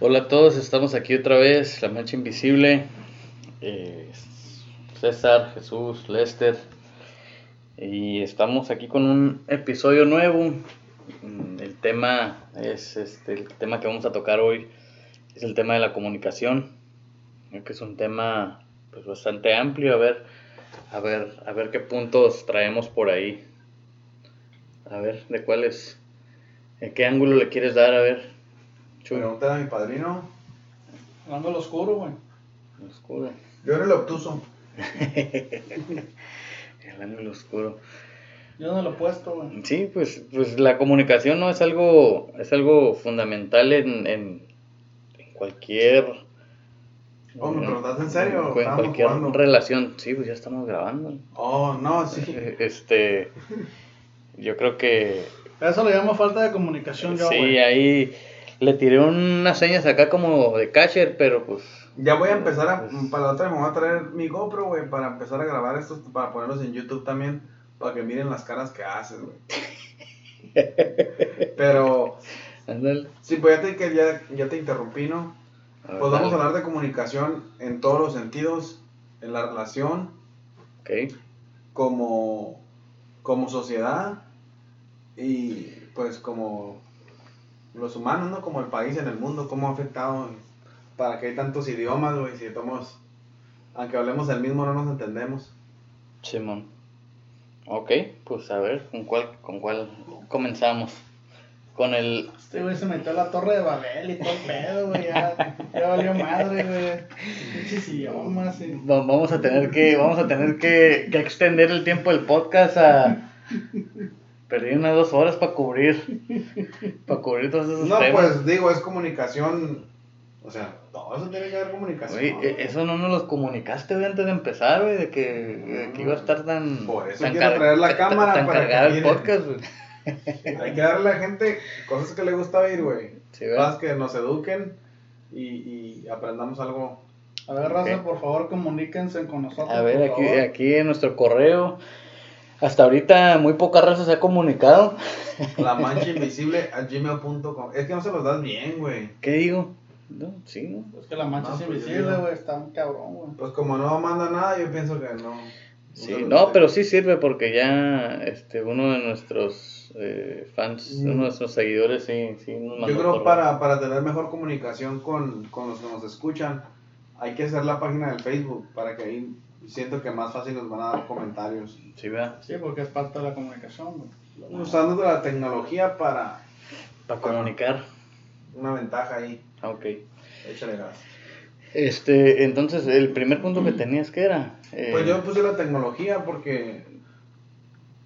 Hola a todos, estamos aquí otra vez, La Mancha Invisible. Eh, César, Jesús, Lester. Y estamos aquí con un episodio nuevo. Mm, El tema es este, el tema que vamos a tocar hoy es el tema de la comunicación. Que es un tema pues bastante amplio, a ver, a ver, a ver qué puntos traemos por ahí. A ver, de cuáles, en qué ángulo le quieres dar, a ver. Chuy. Pregúntale a mi padrino. Hablando al oscuro, güey. Oscuro. Yo era el obtuso. El ángulo oscuro. Yo no lo he puesto, güey. Sí, pues, pues la comunicación no es algo, es algo fundamental en, en, en cualquier, Oh, ¿me preguntaste en serio? en cualquier jugando. relación. Sí, pues ya estamos grabando. Oh, no, sí. Este, yo creo que Eso le llamo falta de comunicación yo, sí, güey. ahí le tiré unas señas acá como de catcher, pero pues Ya voy a empezar a. Pues- Para la otra me voy a traer mi GoPro, güey, para empezar a grabar estos, para ponerlos en YouTube también, para que miren las caras que haces, güey. Pero, sí, pues ya te, ya, ya te interrumpí, ¿no? A ver, Pues vamos a hablar de comunicación en todos los sentidos, en la relación, Ok. como, como sociedad y pues como los humanos, ¿no? Como el país en el mundo, cómo ha afectado para que hay tantos idiomas, güey, si estamos, aunque hablemos el mismo no nos entendemos. Simón. Ok, pues a ver, ¿con cuál, con cuál comenzamos? Con el... Este güey se metió a la torre de Babel y todo el pedo, güey. Ya, ya valió madre, güey. Idiomas y... va- Vamos a tener que, vamos a tener que, que extender el tiempo del podcast a... Perdí unas dos horas para cubrir, para cubrir todos esos No, temas. pues digo, es comunicación, o sea, todo eso tiene que ver comunicación. Oye, e- eso no nos lo comunicaste güey, antes de empezar, güey, de que, de que iba a estar tan... Por eso tan quiero traer la cámara tan para el podcast, güey. Hay que darle a la gente cosas que le gusta oír, güey. Sí. Cosas que nos eduquen y, y aprendamos algo. A ver, raza, Ok. por favor, comuníquense con nosotros. A ver, aquí, favor. aquí en nuestro correo, hasta ahorita muy poca raza se ha comunicado. La mancha invisible a gmail.com. Es que no se los das bien, güey. ¿Qué digo? No, sí, ¿no? Es que la mancha No, es pues, invisible, güey. Está un cabrón, güey. Pues como no manda nada, yo pienso que no. Sí, no, pero sí sirve porque ya este uno de nuestros eh, fans, Mm. uno de nuestros seguidores, sí, sí nos mandó Yo creo para, para tener mejor comunicación con, con los que nos escuchan, hay que hacer la página del Facebook para que ahí siento que más fácil nos van a dar comentarios. Sí, ¿verdad? Sí, porque es parte de la comunicación. Usando la tecnología para Para comunicar. una ventaja ahí. Ah, Ok. Échale gas. Este, entonces, el primer punto que tenías, ¿qué era? Eh, Pues yo puse la tecnología porque,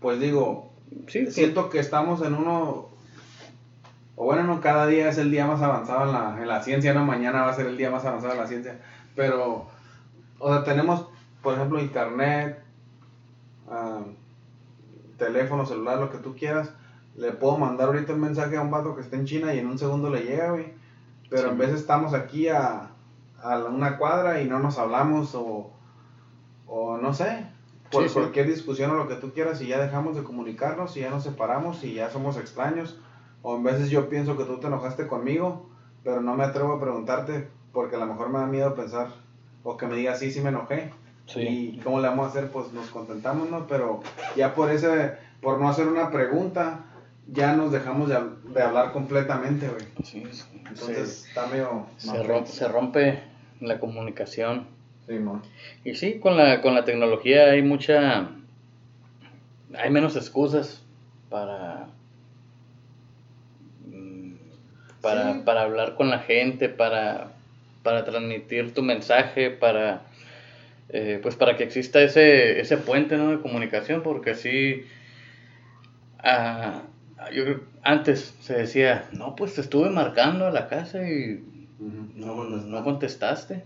pues digo, sí, pues, siento que estamos en uno, o bueno, no cada día es el día más avanzado en la, en la ciencia, no mañana va a ser el día más avanzado en la ciencia, pero, o sea, tenemos, por ejemplo, internet, ah, teléfono, celular, lo que tú quieras, le puedo mandar ahorita un mensaje a un vato que está en China y en un segundo le llega, güey, pero Sí. en vez estamos aquí a, a una cuadra y no nos hablamos o, o no sé, por Sí, sí. cualquier discusión o lo que tú quieras y ya dejamos de comunicarnos y ya nos separamos y ya somos extraños. O en veces yo pienso que tú te enojaste conmigo, pero no me atrevo a preguntarte porque a lo mejor me da miedo pensar o que me digas sí, sí me enojé. Sí. Y cómo le vamos a hacer, pues nos contentamos, ¿no? Pero ya por ese, por no hacer una pregunta, ya nos dejamos de, de hablar completamente, güey. sí, sí, Entonces está medio... se, se rom- se rompe la comunicación. Sí, mo. Y sí, con la, con la tecnología hay mucha... Hay menos excusas para... mm, Para, Sí. para hablar con la gente, para, para transmitir tu mensaje, para... eh, pues para que exista ese, ese puente ¿no? de comunicación, porque así... ah, yo creo- antes se decía, no, pues te estuve marcando a la casa y no, no, no contestaste.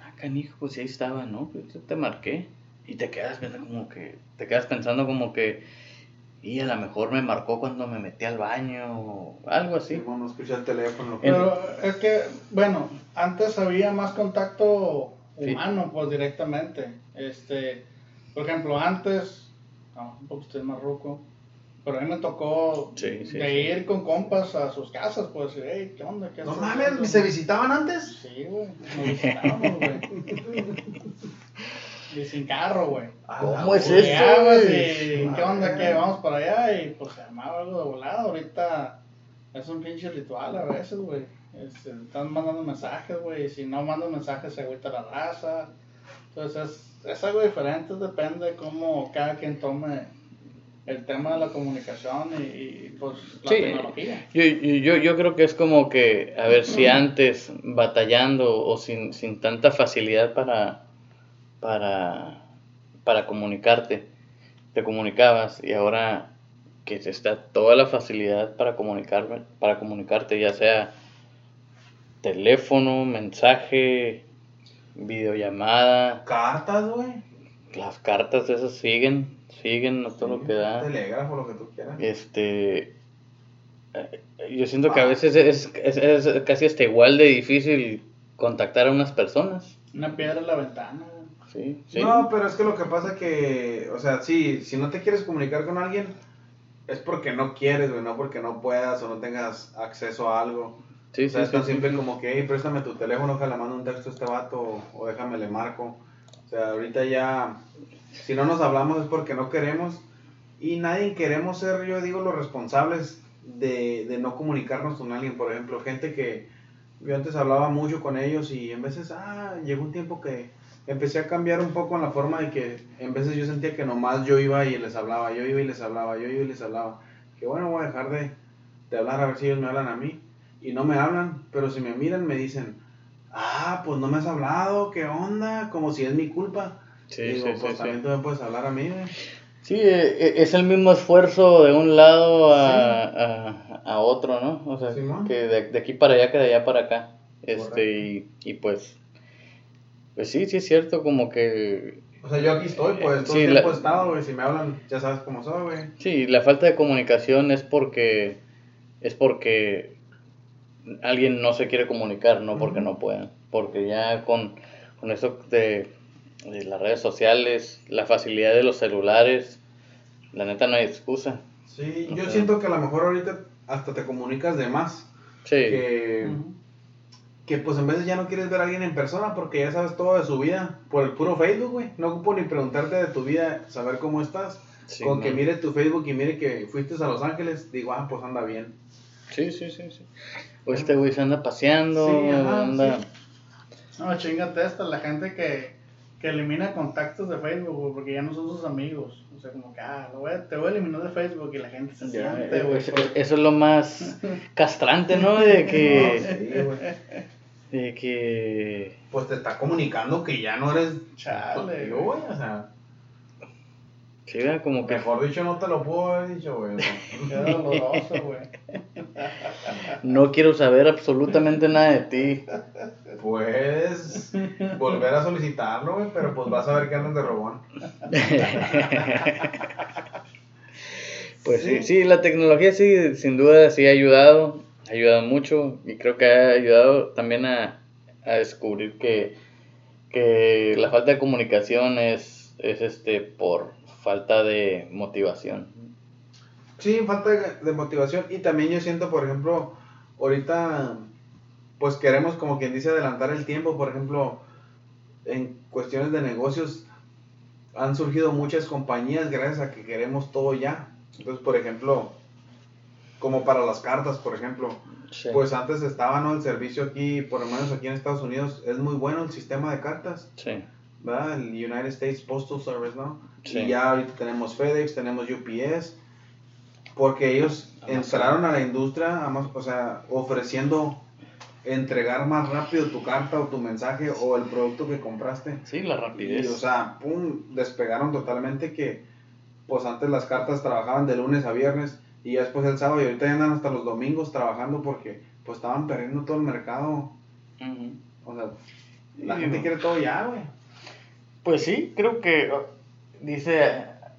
Ah, canijo, pues ahí estaba, ¿no? Pues yo te marqué. Y te quedas pensando como que, te quedas pensando como que, y a lo mejor me marcó cuando me metí al baño o algo así. Sí, mo, no escuché el teléfono. Pero es que, bueno, antes había más contacto Sí. humano, pues directamente. Este, por ejemplo, antes, no, un poco usted más ruco. Pero a mí me tocó Sí, sí, de sí. ir con compas a sus casas, pues, hey, ¿qué onda? ¿Qué No mames, haciendo?" ¿se visitaban antes? Sí, güey, nos visitábamos, güey. y sin carro, güey. ¿Cómo es eso, y, ¿qué onda? ¿Qué? Vamos para allá y pues se armaba algo de volada. Ahorita es un pinche ritual a veces, güey. Este, están mandando mensajes, güey. y Si no mandan mensajes, se agüita la raza. Entonces es, es algo diferente, depende de cómo cada quien tome el tema de la comunicación y, y, pues la Sí. tecnología. Yo, yo, yo- yo creo que es como que, a ver si antes batallando o sin, sin tanta facilidad para, para, para comunicarte, te comunicabas y ahora que está toda la facilidad para comunicarme, para comunicarte, ya sea teléfono, mensaje, videollamada, Cartas, güey. las cartas esas siguen, siguen a todo lo que da. Telégrafo, lo que tú quieras. Este. eh, Yo siento que a veces es, es, es casi hasta igual de difícil contactar a unas personas. Una piedra en la ventana. Sí, sí. No, pero es que lo que pasa que, o sea, sí, si no te quieres comunicar con alguien, es porque no quieres, güey, no porque no puedas o no tengas acceso a algo. Sí, o sea, sí, sí, sí. simple como que, hey, préstame tu teléfono, ojalá mando un texto a este vato o, o déjame le marco. O sea, ahorita ya, si no nos hablamos es porque no queremos y nadie queremos ser, yo digo, los responsables de, de no comunicarnos con alguien. Por ejemplo, gente que yo antes hablaba mucho con ellos y en veces, ah, llegó un tiempo que empecé a cambiar un poco en la forma de que en veces yo sentía que nomás yo iba y les hablaba, yo iba y les hablaba, yo iba y les hablaba. Que bueno, voy a dejar de, de hablar a ver si ellos me hablan a mí. Y no me hablan, pero si me miran me dicen, ah, pues no me has hablado, ¿qué onda? Como si es mi culpa. Sí, digo, sí, pues sí. también tú me puedes hablar a mí, güey. Sí, eh, eh, es el mismo esfuerzo de un lado a, a, a otro, ¿no? O sea, que de, de aquí para allá, que de allá para acá. Este, y, y pues, pues sí, sí es cierto, como que O sea, yo aquí estoy, pues, todo Sí, el tiempo la- he estado, güey. Si me hablan, ya sabes cómo soy, güey. Sí, la falta de comunicación es porque es porque alguien no se quiere comunicar, no porque no puedan, porque ya con, con eso de, de las redes sociales, la facilidad de los celulares, la neta no hay excusa. Sí, yo siento que a lo mejor ahorita hasta te comunicas de más. Sí, Que, que pues en vez ya no quieres ver a alguien en persona porque ya sabes todo de su vida por el puro Facebook, güey. No ocupo ni preguntarte de tu vida, saber cómo estás. sí, Con que mire tu Facebook y mire que fuiste a Los Ángeles, digo, ah, pues anda bien. sí, sí, sí, sí. O este güey se anda paseando, Sí, ajá, anda... sí. No, chingate esta, la gente que, que elimina contactos de Facebook, güey, porque ya no son sus amigos. O sea, como que, ah, lo voy a- te voy a eliminar de Facebook y la gente se Ya, siente, eh, güey. eso, eso es lo más castrante, ¿no? De No, que... sí. De que... Pues te está comunicando que ya no eres Chale, yo, güey. O sea, Sí, ¿verdad? como que... mejor dicho, no te lo puedo haber dicho, güey. Qué doloroso, güey. No quiero saber absolutamente nada de ti. Puedes volver a solicitarlo, güey, pero pues vas a ver que andas de robón. Pues sí, sí, la tecnología sí, sin duda sí ha ayudado, ha ayudado mucho y creo que ha ayudado también a, a descubrir que, que la falta de comunicación es, es este por falta de motivación. Sí, falta de, motivación. Y también yo siento, por ejemplo, ahorita, pues queremos, como quien dice, adelantar el tiempo. Por ejemplo, en cuestiones de negocios, han surgido muchas compañías gracias a que queremos todo ya. Entonces, por ejemplo, como para las cartas, por ejemplo, Sí. pues antes estaba, ¿no? El servicio aquí, por lo menos aquí en Estados Unidos, es muy bueno el sistema de cartas. sí, ¿verdad? El United States Postal Service, ¿no? Sí. Y ya ahorita tenemos FedEx, tenemos UPS, porque ellos Amazon. entraron a la industria, o sea, ofreciendo entregar más rápido tu carta o tu mensaje o el producto que compraste. Sí, la Y, rapidez. o sea, pum, despegaron totalmente que, pues antes las cartas trabajaban de lunes a viernes y ya después el sábado y ahorita ya andan hasta los domingos trabajando porque, pues estaban perdiendo todo el mercado. O sea, la Y- gente quiere todo ya, güey. Pues sí, creo que oh, dice,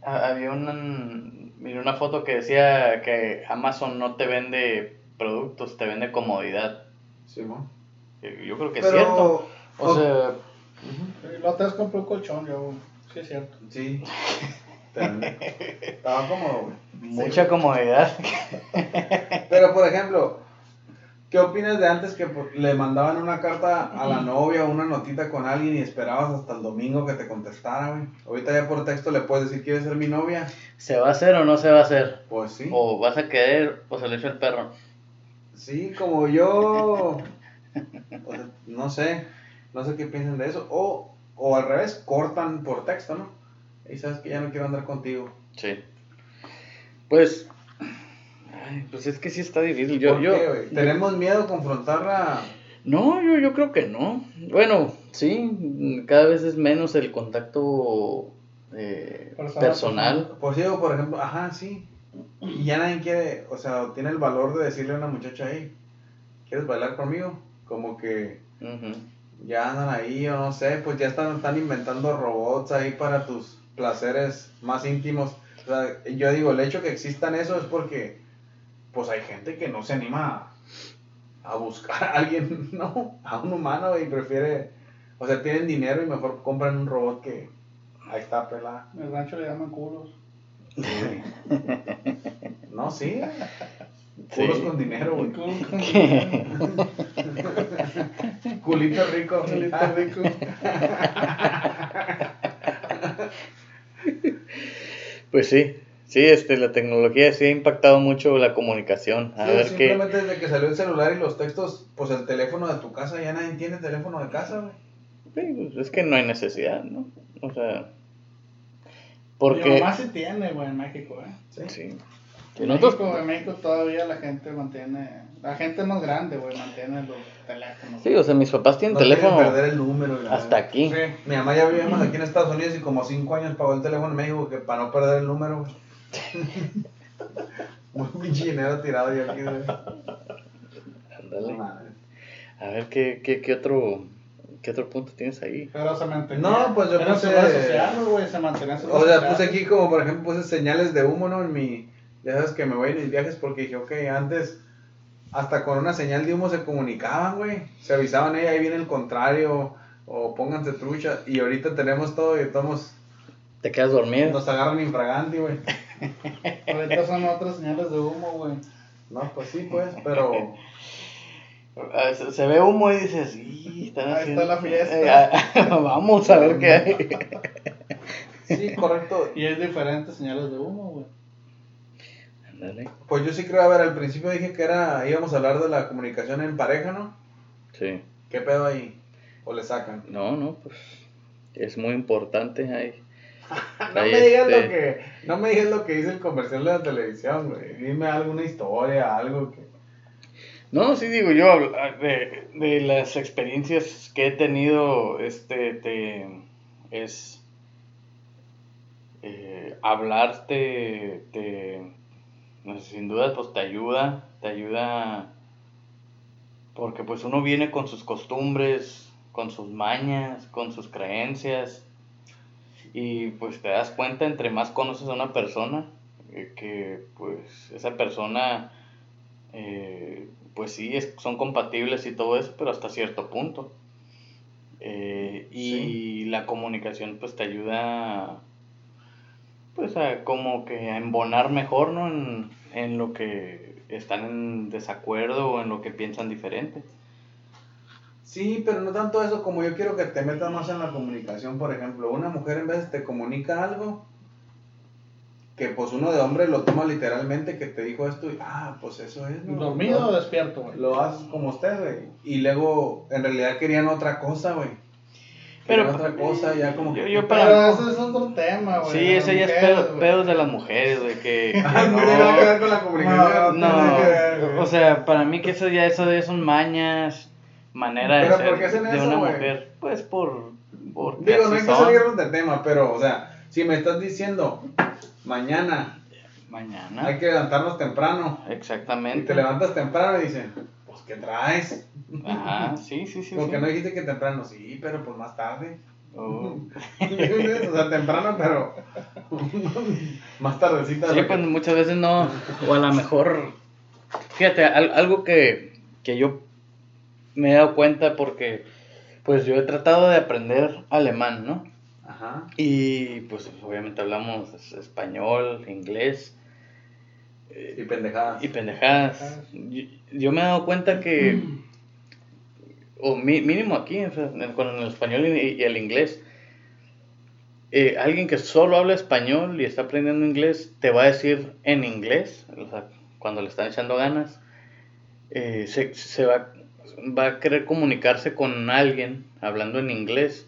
a- había una, miré una foto que decía que Amazon no te vende productos, te vende comodidad. Simón. Eh, Yo creo que es cierto. O o- sea, Sí, La otra vez compré un colchón, yo, sí es cierto. Sí. Estaba cómodo, güey. Mucha comodidad. Pero, por ejemplo, ¿qué opinas de antes que le mandaban una carta a la novia o una notita con alguien y esperabas hasta el domingo que te contestara, güey? Ahorita ya por texto le puedes decir, ¿quieres ser mi novia? ¿Se va a hacer o no se va a hacer? Pues sí. O vas a querer o se le echa el perro. Sí, como yo. o sea, no sé. No sé qué piensan de eso. O, o al revés, cortan por texto, ¿no? Y sabes que ya no quiero andar contigo. Sí. Pues. Ay, pues es que sí está difícil. Yo, ¿Por yo, qué, güey? ¿Tenemos miedo a confrontarla? No, yo, yo creo que no. Bueno, sí, cada vez es menos el contacto eh, Personal, personal. Por digo, por ejemplo, ajá, sí. Y ya nadie quiere, o sea, tiene el valor de decirle a una muchacha, hey, ¿quieres bailar conmigo? Como que ya andan ahí, o no sé, pues ya están, están inventando robots ahí para tus placeres más íntimos. O sea, yo digo, el hecho que existan eso es porque, pues hay gente que no se anima a, a buscar a alguien, ¿no? A un humano y prefiere, o sea, tienen dinero y mejor compran un robot que ahí está pelada. En el rancho le llaman culos. No, sí. Sí. Culos con dinero, güey. Culito rico. Culito rico. Pues sí, sí, este, la tecnología sí ha impactado mucho la comunicación. A Sí, ver qué. simplemente desde que salió el celular y los textos, pues el teléfono de tu casa, ya nadie tiene teléfono de casa, güey. Sí, pues es que no hay necesidad, ¿no? O sea. Mi Porque. mamá sí tiene, güey, en México, ¿eh? Sí. Sí. En Y nosotros- México, en México todavía la gente mantiene, la gente más grande, güey, mantiene los teléfonos. Sí, o sea, mis papás tienen No teléfono perder el número. la hasta verdad. aquí. Sí. Mi mamá ya vivimos aquí en Estados Unidos y como cinco años pagó el teléfono en México que para no perder el número, güey. Muy pinche dinero tirado yo aquí. Ándale. No. A ver qué, qué, qué otro. ¿Qué otro punto tienes ahí? Pero se mantenía. No, pues yo puse- güey, se mantenía O sea, puse aquí como por ejemplo puse señales de humo, ¿no? En mi. Ya sabes que me voy en mis viajes porque dije, ok, antes hasta con una señal de humo se comunicaban, güey. Se avisaban, eh, ahí viene el contrario, o pónganse trucha. Y ahorita tenemos todo y todos ¿Te quedas dormido? nos agarran infraganti, güey. Ahorita son otras señales de humo, güey. No, pues sí, pues, pero. Ah, Se, se ve humo y dices, "Y, están Ahí haciendo- está la fiesta". Eh, ah, Vamos a ver qué hay. Sí, correcto. Y es diferentes señales de humo, güey. Ándale. Pues yo sí creo, a ver, al principio dije que era, íbamos a hablar de la comunicación en pareja, ¿no? Sí. ¿Qué pedo ahí? ¿O le sacan? No, no, pues. Es muy importante ahí. No me digas lo que, no me digas lo que dice el comercial de la televisión, güey. Dime alguna historia, algo que. No, sí digo yo, habla- de, de las experiencias que he tenido, este, te, es eh, hablar te, te, no sé, sin duda, pues te ayuda, te ayuda, porque pues uno viene con sus costumbres, con sus mañas, con sus creencias, y pues te das cuenta entre más conoces a una persona, eh, que pues esa persona eh, pues sí, es- son compatibles y todo eso, pero hasta cierto punto. Eh, y la comunicación pues te ayuda pues a como que a embonar mejor, ¿no? En, en lo que están en desacuerdo o en lo que piensan diferente. Sí, pero no tanto eso como yo quiero que te metas más en la comunicación, por ejemplo. Una mujer en vez te comunica algo que pues uno de hombre lo toma literalmente, que te dijo esto y, ah, pues eso es, ¿no? ¿Dormido Lo- o despierto, güey? Lo haces como usted, güey. Y luego, en realidad querían otra cosa, güey. Pero- Querían otra cosa, ya como Yo- que... yo Pero para- ese es otro tema, güey. Sí, de ese ya es pedo- güey. pedos de las mujeres, güey, que... que Ah, no no- tiene nada que ver con la comunicación. No, No, tiene que ver, güey. o sea, para mí que eso ya eso ya son mañas, manera de ¿Pero ser por de eso, una mujer. Pues por... porque Digo, no hay que salirnos del tema, pero, o sea, si me estás diciendo, mañana Mañana. hay que levantarnos temprano, y Exactamente. te levantas temprano y dicen, pues, ¿qué traes? Ajá, sí, sí, sí. Porque sí. no dijiste que temprano, sí, pero pues más tarde. Oh. o sea, temprano, pero más tardecita. de Sí, pues muchas veces no, o a lo mejor, fíjate, al- algo que, que yo me he dado cuenta porque, pues yo he tratado de aprender alemán, ¿no? Ajá. Y pues obviamente hablamos español, inglés Y pendejadas. y pendejadas. Yo, yo me he dado cuenta que, o mi- mínimo aquí, o sea, en- con el español y, y el inglés, eh, alguien que solo habla español y está aprendiendo inglés te va a decir en inglés, o sea, cuando le están echando ganas, eh, se, se va, va a querer comunicarse con alguien hablando en inglés,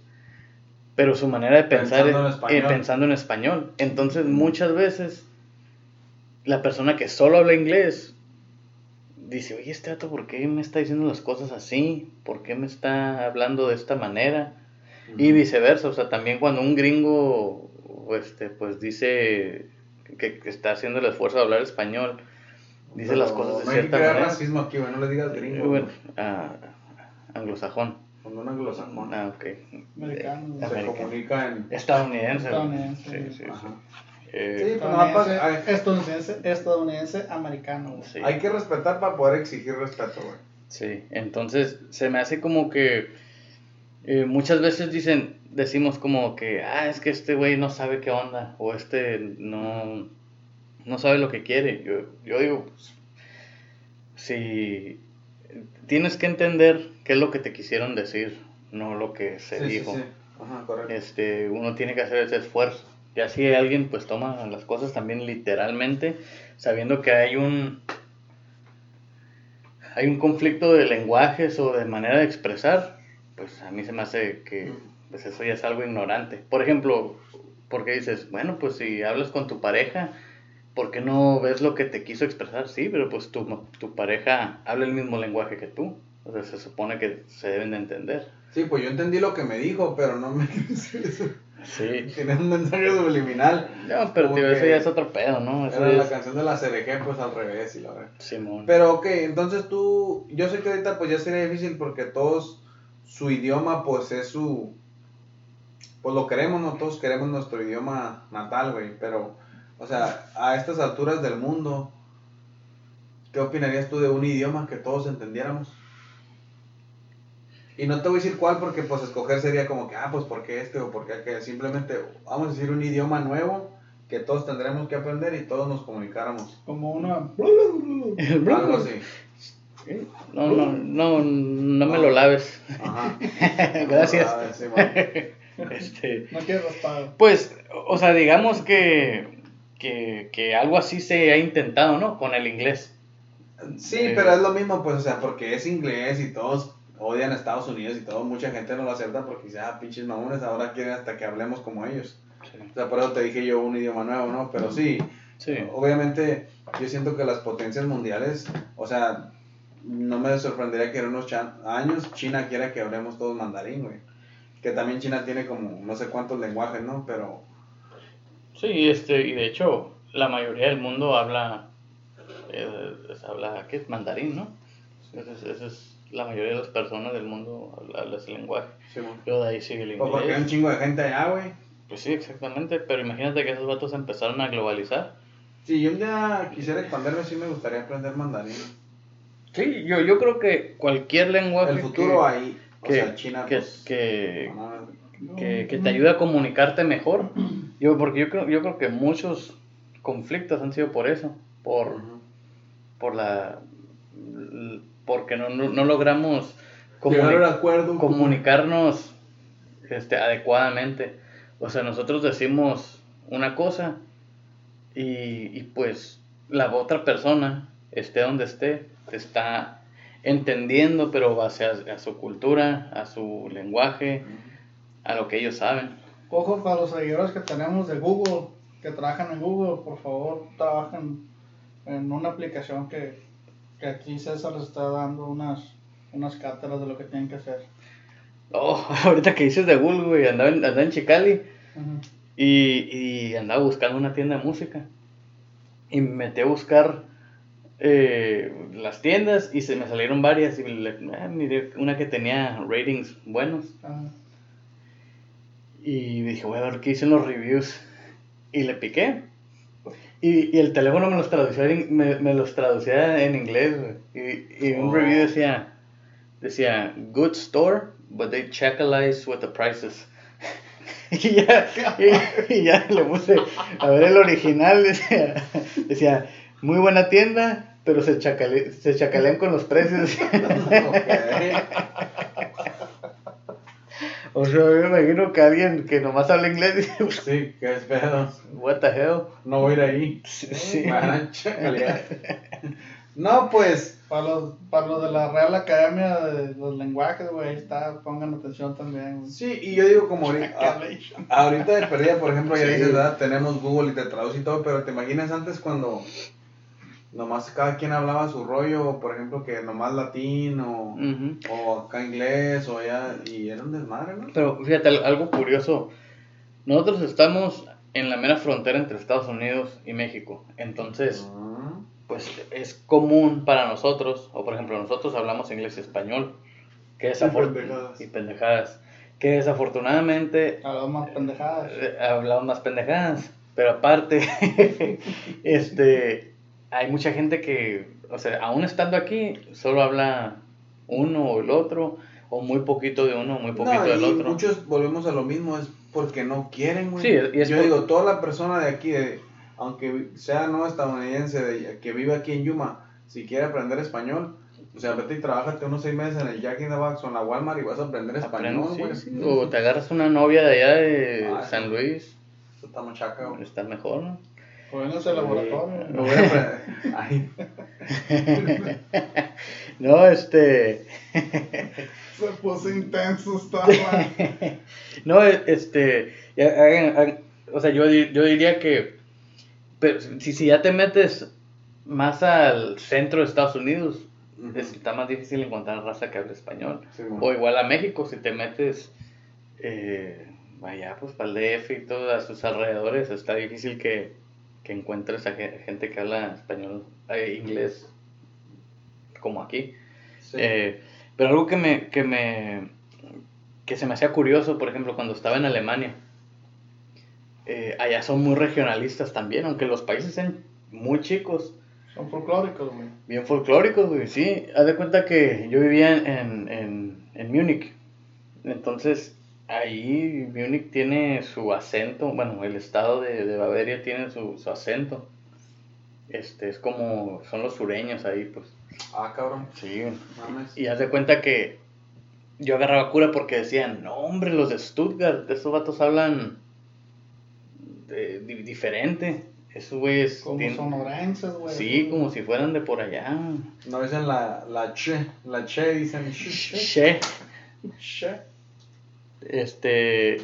pero su manera de pensar Pensando en es- español. eh, pensando en español. Entonces muchas veces la persona que solo habla inglés dice, oye, este dato, ¿por qué me está diciendo las cosas así? ¿Por qué me está hablando de esta manera? Y viceversa, o sea, también cuando un gringo, este, pues dice que, que está haciendo el esfuerzo de hablar español, dice Pero las cosas de no hay que cierta crear manera. racismo aquí, güey. No le digas Eh, gringo. bueno, güey. ah, anglosajón. Cuando un anglosajón Ah, ok. Americano. Eh, se comunica en. Estadounidense. güey. Estadounidense, Sí, sí. sí, sí. Ajá. Eh, Sí, pa- Estadounidense, hay, estadounidense, estadounidense, americano. sí. hay que respetar para poder exigir respeto, güey. Sí, entonces se me hace como que eh, muchas veces dicen, decimos como que, ah, es que este güey no sabe qué onda, o este no, no sabe lo que quiere. Yo, yo digo, pues, si tienes que entender qué es lo que te quisieron decir, no lo que se Sí, sí, dijo. sí. Ajá, correcto. Este, uno tiene que hacer ese esfuerzo. Ya si alguien pues toma las cosas también literalmente, sabiendo que hay un hay un conflicto de lenguajes o de manera de expresar, pues a mí se me hace que pues eso ya es algo ignorante. Por ejemplo, porque dices, bueno, pues si hablas con tu pareja, ¿por qué no ves lo que te quiso expresar? Sí, pero pues tu, tu pareja habla el mismo lenguaje que tú. O sea, se supone que se deben de entender. Sí, pues yo entendí lo que me dijo, pero no me. Sí. Tiene un mensaje subliminal. No, pero tío, eso ya es otro pedo, ¿no? Eso Era la canción de la CRG, pues al revés y la verdad. Simón. Pero ok, entonces tú, yo sé que ahorita pues ya sería difícil porque todos, su idioma pues es su, pues lo queremos, no todos queremos nuestro idioma natal, güey, pero, o sea, a estas alturas del mundo, ¿qué opinarías tú de un idioma que todos entendiéramos? Y no te voy a decir cuál porque pues escoger sería como que, ah, pues porque este o porque aquel, simplemente vamos a decir un idioma nuevo que todos tendremos que aprender y todos nos comunicáramos. Como una. Algo así. No, no, no, no me lo laves. Ajá. Gracias. Ah, sí, man. Este, No quiero raspado. pues, o sea, digamos que, que, que algo así se ha intentado, ¿no? Con el inglés. Sí, Eh, pero es lo mismo, pues, o sea, porque es inglés y todos odian a Estados Unidos y todo, mucha gente no lo acepta porque dice, ah, pinches mamones, ahora quieren hasta que hablemos como ellos. O sea, por eso te dije yo un idioma nuevo, ¿no? Pero sí, Sí. obviamente yo siento que las potencias mundiales, o sea, no me sorprendería que en unos años China quiera que hablemos todos mandarín, güey. Que también China tiene como no sé cuántos lenguajes, ¿no? Pero Sí, este, y de hecho, la mayoría del mundo habla, eh, es- habla, ¿qué? Mandarín, ¿no? Esa es, la mayoría de las personas del mundo habla, habla ese lenguaje. sí, bueno. Pero de ahí sigue el Pues porque hay un inglés. chingo de gente allá, güey. Pues sí, exactamente, pero imagínate que esos vatos empezaron a globalizar. Si yo un día quisiera expanderme, sí me gustaría aprender mandarín. Sí, yo, yo creo que cualquier lenguaje El futuro que, ahí, o que, sea, China, que, pues, que, no, que- que te ayude a comunicarte mejor. Yo, porque yo creo, yo creo que muchos conflictos han sido por eso, por, por la porque no, no, no logramos comuni- acuerdo. comunicarnos este, adecuadamente. O sea, nosotros decimos una cosa y, y pues la otra persona, esté donde esté, te está entendiendo, pero base a, a su cultura, a su lenguaje, a lo que ellos saben. Ojo para los seguidores que tenemos de Google, que trabajan en Google, por favor, trabajen en una aplicación que, que aquí César les está dando unas, unas cátedras de lo que tienen que hacer. Oh, ahorita que dices de Google, güey, andaba en, andaba en Chicali y, y andaba buscando una tienda de música. Y me metí a buscar eh, las tiendas y se me salieron varias y le- miré una que tenía ratings buenos. Y dije, voy a ver qué dicen los reviews. Y le piqué. Y, y el teléfono me los traducía en, me, me los traducía en inglés. Y, y un Oh. review decía, decía, good store, but they checalize with the prices. y, ya, y, y ya le puse a ver el original. Decía, decía muy buena tienda, pero se, chacale, se chacalean con los precios. O sea, yo me imagino que alguien que nomás habla inglés dice, Sí, qué es pedo. what the hell. No voy a ir ahí. Sí. Chacalear. No, pues. Para los, para los de la Real Academia de los Lenguajes, güey, ahí está, pongan atención también. güey. Sí, y yo digo como ahorita, ah, ahorita de perdida, por ejemplo, ya Sí. dices, ¿verdad? tenemos Google y te traduce y todo, pero te imaginas antes cuando nomás cada quien hablaba su rollo, por ejemplo, que nomás latín o, acá inglés o ya, y era un desmadre, ¿no? Pero fíjate, al- algo curioso. Nosotros estamos en la mera frontera entre Estados Unidos y México. Entonces, Ah, pues es común para nosotros, o por ejemplo, nosotros hablamos inglés y español, que pendejadas. y pendejadas, que desafortunadamente Hablamos más pendejadas. eh, hablamos más pendejadas, pero aparte, este, hay mucha gente que, o sea, aún estando aquí, solo habla uno o el otro, o muy poquito de uno, muy poquito No, del y otro. muchos volvemos a lo mismo, es porque no quieren, güey. Sí, y es Yo por- digo, toda la persona de aquí, de- aunque sea no estadounidense, de- que vive aquí en Yuma, si quiere aprender español, o sea, vete y trabájate unos seis meses en el Jack in the Box o en la Walmart y vas a aprender español, güey. sí, sí. O te agarras una novia de allá de Ah, San. Luis, Eso está machaca, güey. está mejor, ¿no? O vénganse al laboratorio. Lo voy a aprender. Ay, No, este... Se puso intenso, estaba. No, este, o sea, yo, yo diría que pero si, si ya te metes más al centro de Estados Unidos, es- está más difícil encontrar raza que hable español. Sí. O igual a México, si te metes, eh, vaya, pues para el DF y todo a sus alrededores, está difícil que, que encuentres a ge- gente que habla español, eh, inglés, como aquí. Sí. Eh, pero algo que me, que me que se me hacía curioso, por ejemplo, cuando estaba en Alemania, eh, allá son muy regionalistas también, aunque los países sean muy chicos, Son folclóricos, güey. bien folclóricos, güey, sí. Haz de cuenta que yo vivía en, en, en Múnich, entonces ahí Múnich tiene su acento, bueno, el estado de, de Bavaria tiene su, su acento. Este, es como, son los sureños ahí, pues. Ah, cabrón. Sí, Mames. y haz de cuenta que yo agarraba cura porque decían, no hombre, los de Stuttgart, estos vatos hablan de- di- diferente. Esos güeyes Como tienen- sonorenses, güey. Sí, como si fueran de por allá. No dicen la, la che, la che dicen che. Che. Che. Este,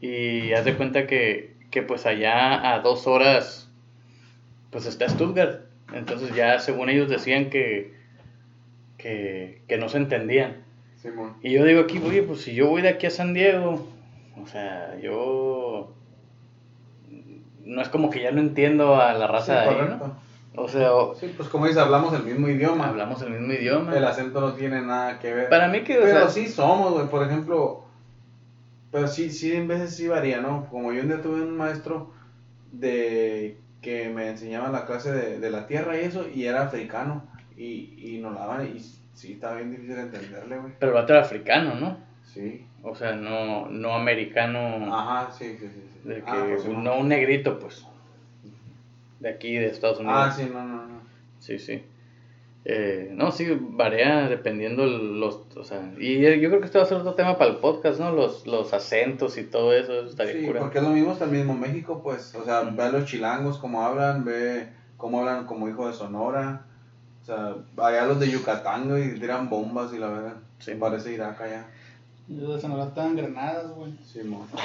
y haz de cuenta que, que pues allá a dos horas, pues está Stuttgart. Entonces ya según ellos decían que, que, que no se entendían. Simón. Y yo digo aquí, oye, pues si yo voy de aquí a San Diego, o sea, yo... No es como que ya no entiendo a la raza de. O sea, o- Sí, pues como dices, hablamos el mismo idioma. hablamos el mismo idioma. El acento no tiene nada que ver. Para mí que, o Pero sea, sí somos, güey. Por ejemplo, pero sí, sí, en veces sí varía, ¿no? Como yo un día tuve un maestro de que me enseñaba la clase de, de la tierra y eso, y era africano. Y, y nos la daban, y sí, estaba bien difícil de entenderle, güey. pero el vato era africano, ¿no? Sí. O sea, no, no americano, Ajá, sí, sí, sí. sí. de que, Ah, pues, sí, no un negrito, pues, de aquí, de Estados Unidos. Ah, sí, no, no, no. Sí, sí. Eh, no, sí, varía dependiendo los, o sea, y yo creo que este va a ser otro tema para el podcast, ¿no? Los, los acentos y todo eso, eso estaría Sí, cura. porque es lo mismo hasta el mismo México, pues. O sea, ve a los chilangos cómo hablan, ve cómo hablan como hijo de Sonora. O sea, allá los de Yucatán, güey, tiran bombas y la verdad. Sí. Parece Irak allá. Yo de Sonora estaban granadas, güey. Sí, mo.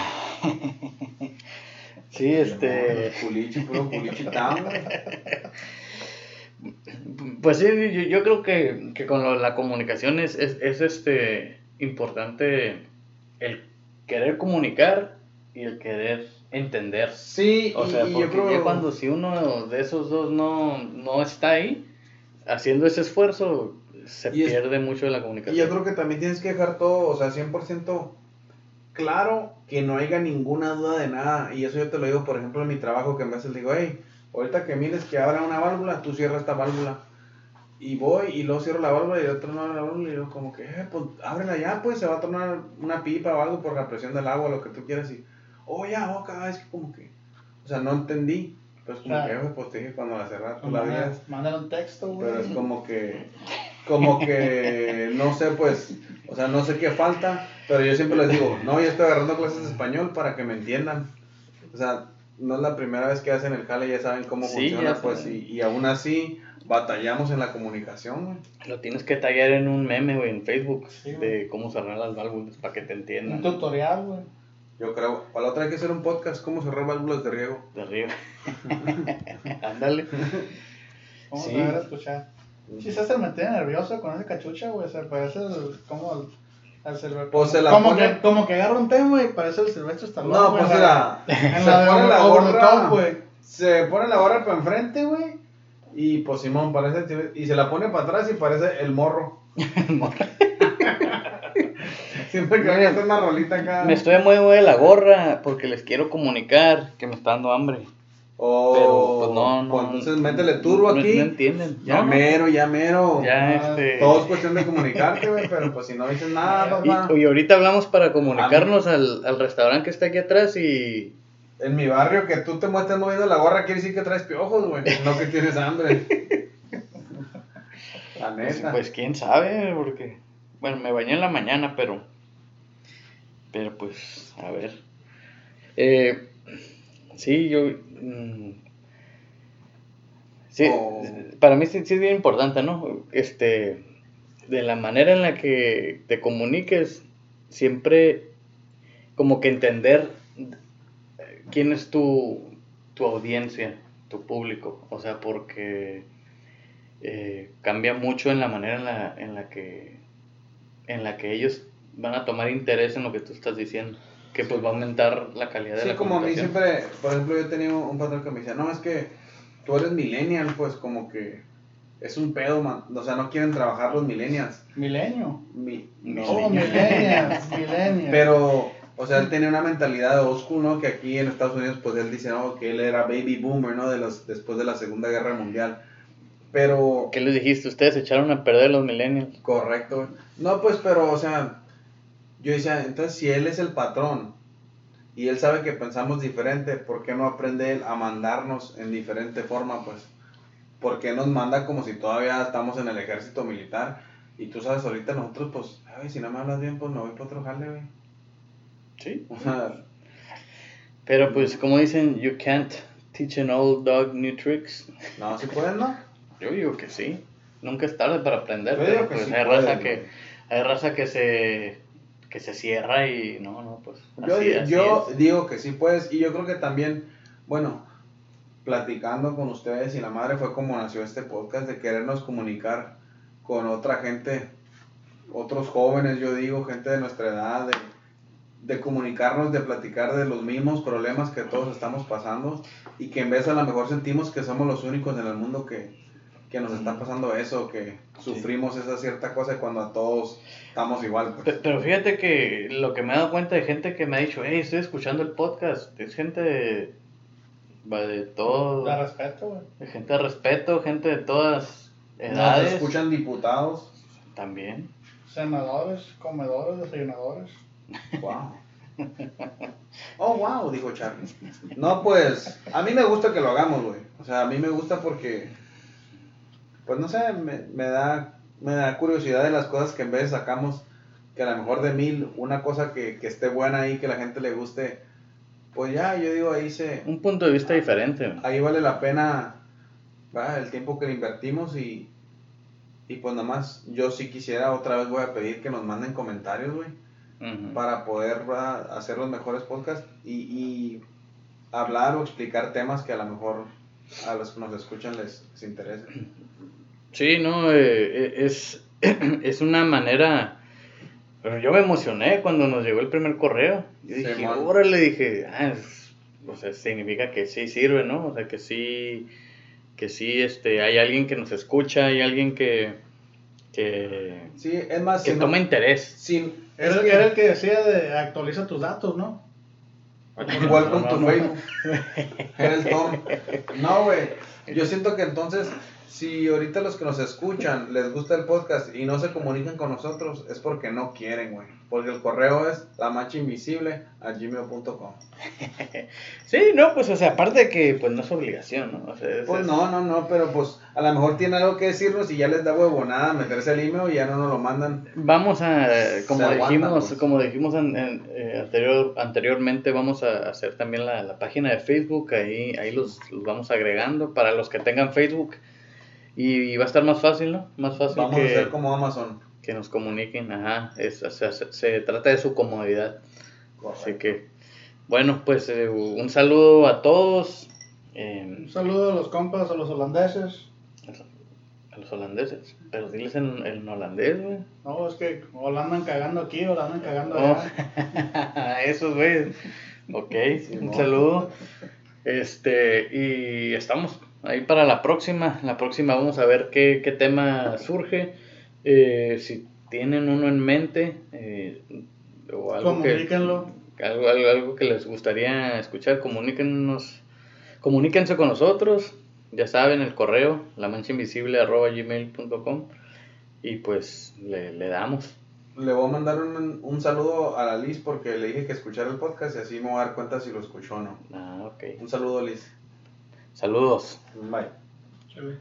Sí, este, Culichi, puro culichi. pues sí, yo, yo creo que, que con lo- la comunicación es, es, es, este, importante el querer comunicar y el querer entender. Sí, O y, sea, y porque yo creo... ya cuando si uno de esos dos no, no está ahí, haciendo ese esfuerzo, se Y es- pierde mucho de la Y comunicación. yo creo que también tienes que dejar todo, o sea, 100% claro que no haya ninguna duda de nada. Y eso yo te lo digo, por ejemplo, en mi trabajo, que en veces digo, hey, ahorita que mires que abra una válvula, tú cierras esta válvula. Y voy y luego cierro la válvula y el otro no abre la válvula y yo como que, eh, pues ábrela ya, pues se va a tornar una pipa o algo por la presión del agua, lo que tú quieras. Y, oh, ya, oh, cada vez que como que, o sea, no entendí. Pues como Claro. que, "Eh, pues te dije cuando la cerras, tú la veías. Mándale un texto, güey. Pero es como que, como que, no sé, pues, o sea, no sé qué falta, pero yo siempre les digo, no, yo estoy agarrando clases de español para que me entiendan. O sea, no es la primera vez que hacen el jale, ya saben cómo Sí, funciona, pues, y, y aún así batallamos en la comunicación, güey. Lo tienes que tallar en un meme, güey, en Facebook, Sí, güey. de cómo cerrar las válvulas para que te Un entiendan. tutorial, güey. Yo creo, para la otra hay que hacer un podcast, cómo cerrar válvulas de riego. De arriba. Ándale. Vamos Sí. a ver a escuchar. Si se hace meter nervioso con esa cachucha, güey. Se parece el, como el, al Silvestre. Pues se la como, pone- que, como que agarra un tema y parece el Silvestre Stallone. No, pues en la, se la pone la gorra, güey. se pone la gorra para enfrente, güey, y pues Simón parece, y se la pone para atrás y parece el morro. Siempre que vaya a hacer una rolita acá. Me estoy muy de la gorra porque les quiero comunicar que me está dando hambre. Pero, pues no, no. pues, entonces métele turbo no- aquí. No entienden. Ya Ya, mero, ya mero. ya Ah, este. Todo es cuestión de comunicarte, güey, pero pues si no dices nada, Y, papá. y ahorita hablamos para comunicarnos al, al restaurante que está aquí atrás y. En mi barrio, que tú te muestres moviendo la gorra, quiere decir que traes piojos, güey. No que tienes hambre. La Pues, neta. pues, quién sabe, porque. Bueno, me bañé en la mañana, pero. Pero pues, a ver. Eh, sí, yo. mm, sí, Oh. para mí sí, sí es bien importante, ¿no? Este. De la manera en la que te comuniques, siempre. Como que entender quién es tu, tu audiencia, tu público. O sea, porque eh, cambia mucho en la manera en la, en la que en la que ellos van a tomar interés en lo que tú estás diciendo que pues va a aumentar la calidad de Sí, la como a mí siempre, por ejemplo, yo tenía un patrón que me decía, no, es que tú eres millennial, pues como que es un pedo, man. O sea, no quieren trabajar los millennials. Milenio. Mi- Oh, millennials, millennials. Pero, o sea, él tenía una mentalidad de school, ¿no? Que aquí en Estados Unidos, pues él dice, no, que él era baby boomer, ¿no? De los, después de la Segunda Guerra Mundial. Pero, ¿Qué les dijiste? Ustedes echaron a perder los millennials. correcto. No, pues, pero, o sea, yo decía, entonces si él es el patrón y él sabe que pensamos diferente, ¿por qué no aprende él a mandarnos en diferente forma, pues? ¿Por qué nos manda como si todavía estamos en el ejército militar? Y tú sabes, ahorita nosotros, pues, ay, si no me hablas bien, pues me voy para otro jale, güey. Sí. O sea, Pero pues como dicen, you can't teach an old dog new tricks. no, si pueden, ¿no? Yo digo que sí. Nunca es tarde para aprender, Yo pero pues sí hay pueden, raza que hay raza que se que se cierra y no, no, pues Yo, así, así yo es. digo que sí puedes y yo creo que también, bueno, platicando con ustedes y la madre fue como nació este podcast de querernos comunicar con otra gente, otros jóvenes, yo digo, gente de nuestra edad, de, de comunicarnos, de platicar de los mismos problemas que todos estamos pasando y que en vez a lo mejor sentimos que somos los únicos en el mundo que, que nos está pasando eso, que sufrimos esa cierta cosa cuando a todos estamos igual. pues. Pe- Pero fíjate que lo que me he dado cuenta de gente que me ha dicho, hey, estoy escuchando el podcast, es gente de, va de todo, Da respeto, güey. de gente de respeto, gente de todas Nos edades escuchan diputados. también. Senadores, comedores, desayunadores. Wow. Oh, wow, dijo Charlie. No, pues, a mí me gusta que lo hagamos, güey. O sea, a mí me gusta porque, pues no sé, me, me da, me da curiosidad de las cosas que en vez sacamos, que a lo mejor de mil, una cosa que, que esté buena ahí, que la gente le guste, pues ya, yo digo, ahí se, Un punto de vista diferente. ahí vale la pena ¿va? el tiempo que le invertimos y, y pues nada más, yo sí quisiera, otra vez voy a pedir que nos manden comentarios, güey para poder ¿verdad? hacer los mejores podcasts y, y hablar o explicar temas que a lo mejor a los que nos escuchan les, les interesa. Sí, no, eh, es, es una manera... Pero yo me emocioné cuando nos llegó el primer correo. Yo dije, Simón. órale, dije, ah, es- o sea, significa que sí sirve, ¿no? O sea, que sí, que sí, este, hay alguien que nos escucha, hay alguien que, que, Sí, es más, que si no- toma interés. si- Era, es que- era el que decía de actualiza tus datos, ¿no? igual con No, tu no, no. Facebook. Era el Tom. No, güey. Yo siento que entonces, Si ahorita los que nos escuchan les gusta el podcast y no se comunican con nosotros, es porque no quieren, güey. Porque el correo es la a gmail.com. Sí, no, pues, o sea, aparte de que, pues, no es obligación, ¿no? O sea, es- Pues es- no, no, no, pero pues a lo mejor tiene algo que decirnos y ya les da huevonada meterse al email y ya no nos lo mandan. Vamos a, como Se aguanta, dijimos, pues. como dijimos en- en, eh, anterior, anteriormente, vamos a hacer también la, la página de Facebook, ahí, ahí los, los vamos agregando para los que tengan Facebook y, va a estar más fácil, ¿no? Más fácil Vamos que, a hacer como Amazon. que nos comuniquen, ajá, es, o sea, se, se trata de su comodidad, así que, bueno, pues eh, un saludo a todos, eh, Un saludo a los compas, a los holandeses. a los holandeses, pero diles en, en holandés, güey. No, es que o la andan cagando aquí o la andan cagando Oh, allá. esos güeyes. Ok, un Simón. saludo. Este, y estamos ahí para la próxima. La próxima vamos a ver qué, qué tema surge. Eh, si tienen uno en mente eh, o algo que, Comuníquenlo. algo, algo, algo que les gustaría escuchar, comuníquenos, comuníquense con nosotros. Ya saben, el correo, la gmail.com y pues le, le damos. Le voy a mandar un, un saludo a la Liz porque le dije que escuchara el podcast y así me voy a dar cuenta si lo escuchó o no. Ah, ok. Un saludo, Liz. Saludos. Bye. Chale.